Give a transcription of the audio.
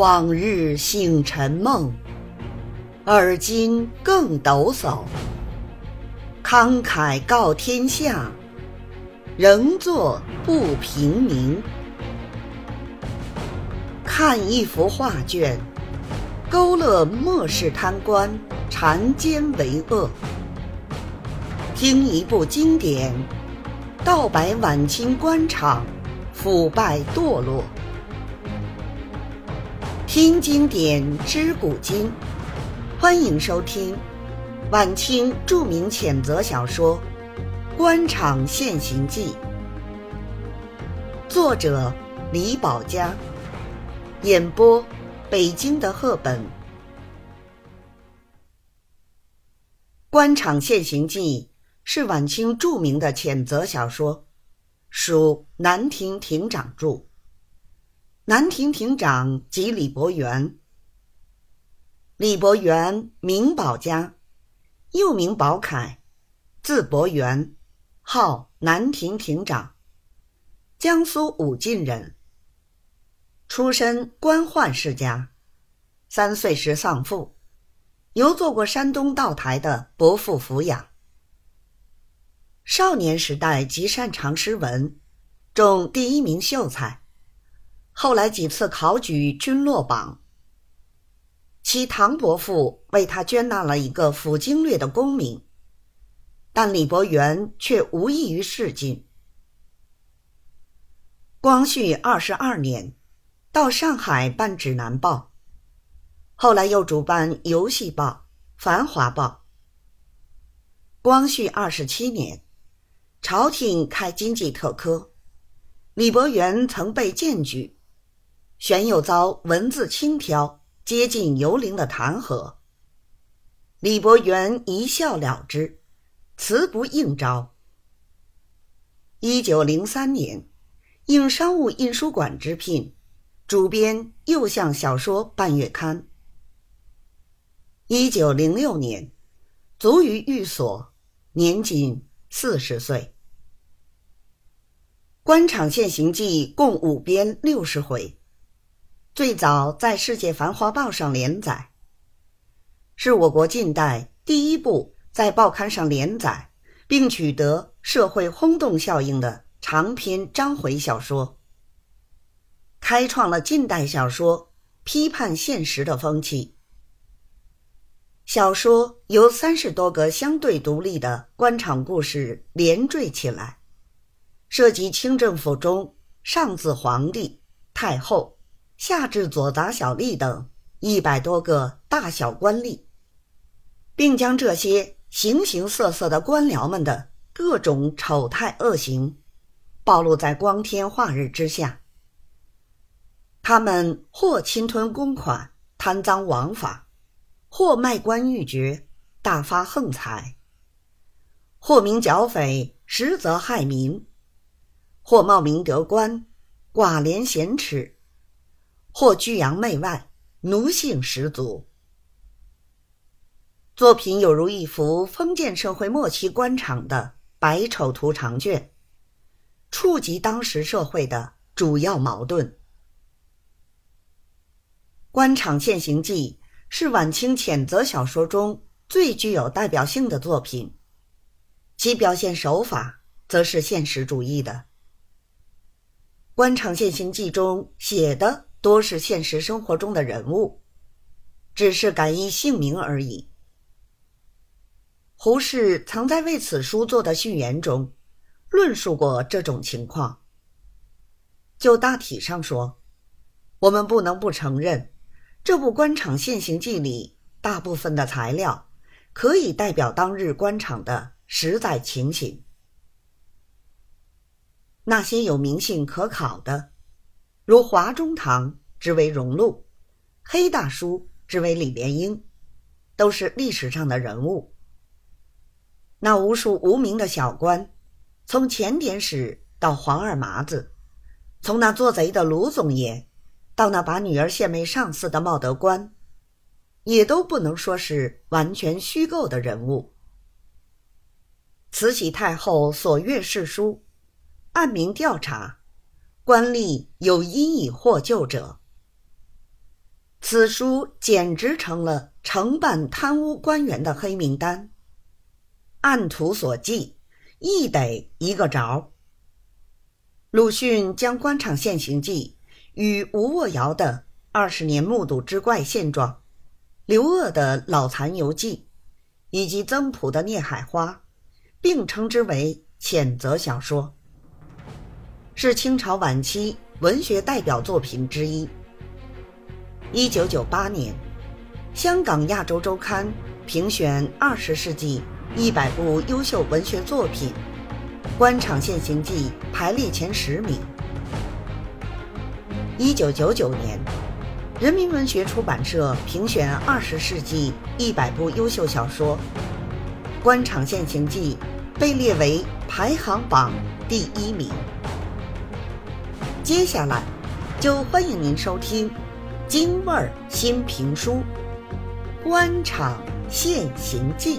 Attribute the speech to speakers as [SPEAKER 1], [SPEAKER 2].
[SPEAKER 1] 往日醒尘梦，而今更抖擞。慷慨告天下，仍作不平民。看一幅画卷，勾勒末世贪官缠奸为恶；听一部经典，道白晚清官场腐败堕落。听经典，知古今。欢迎收听晚清著名谴责小说《官场现形记》，作者李宝嘉，演播北京的赫本。《官场现形记》是晚清著名的谴责小说，属南亭亭长著。南亭亭长即李伯元。李伯元，名宝家，又名宝凯，字伯元，号南亭亭长，江苏武进人。出身官宦世家，三岁时丧父，由做过山东道台的伯父抚养。少年时代极擅长诗文，中第一名秀才。后来几次考举均落榜。其唐伯父为他捐纳了一个府经略的功名，但李伯元却无异于仕进。光绪二十二年，到上海办《指南报》，后来又主办《游戏报》《繁华报》。光绪二十七年，朝廷开经济特科，李伯元曾被荐举。玄又遭文字轻佻、接近游灵的弹劾，李伯元一笑了之，辞不应招。一九零三年，应商务印书馆之聘，主编又向小说半月刊。一九零六年，卒于寓所，年仅四十岁。《官场现形记》共五编六十回。最早在《世界繁华报》上连载，是我国近代第一部在报刊上连载并取得社会轰动效应的长篇章回小说，开创了近代小说批判现实的风气。小说由三十多个相对独立的官场故事连缀起来，涉及清政府中上自皇帝、太后。下至左杂小吏等一百多个大小官吏，并将这些形形色色的官僚们的各种丑态恶行暴露在光天化日之下。他们或侵吞公款、贪赃枉法，或卖官鬻爵、大发横财；或名剿匪，实则害民；或冒名得官，寡廉鲜耻。或居洋媚外，奴性十足。作品有如一幅封建社会末期官场的百丑图长卷，触及当时社会的主要矛盾。《官场现形记》是晚清谴责小说中最具有代表性的作品，其表现手法则是现实主义的。《官场现形记》中写的。多是现实生活中的人物，只是改以姓名而已。胡适曾在为此书做的序言中，论述过这种情况。就大体上说，我们不能不承认，这部《官场现形记》里大部分的材料，可以代表当日官场的实在情形。那些有名姓可考的。如华中堂之为荣禄，黑大叔之为李莲英，都是历史上的人物。那无数无名的小官，从前典史到黄二麻子，从那做贼的卢总爷，到那把女儿献媚上司的茂德官，也都不能说是完全虚构的人物。慈禧太后所阅世书，按名调查。官吏有因以获救者，此书简直成了承办贪污官员的黑名单。按图所记，亦得一个着。鲁迅将官场现形记与吴沃尧的二十年目睹之怪现状、刘鹗的老残游记，以及曾朴的《孽海花》，并称之为谴责小说，是清朝晚期文学代表作品之一。一九九八年，香港《亚洲周刊》评选二十世纪一百部优秀文学作品，《官场现形记》排列前十名。一九九九年，人民文学出版社评选二十世纪一百部优秀小说，《官场现形记》被列为排行榜第一名。接下来，就欢迎您收听。京味儿新评书《官场现行记》。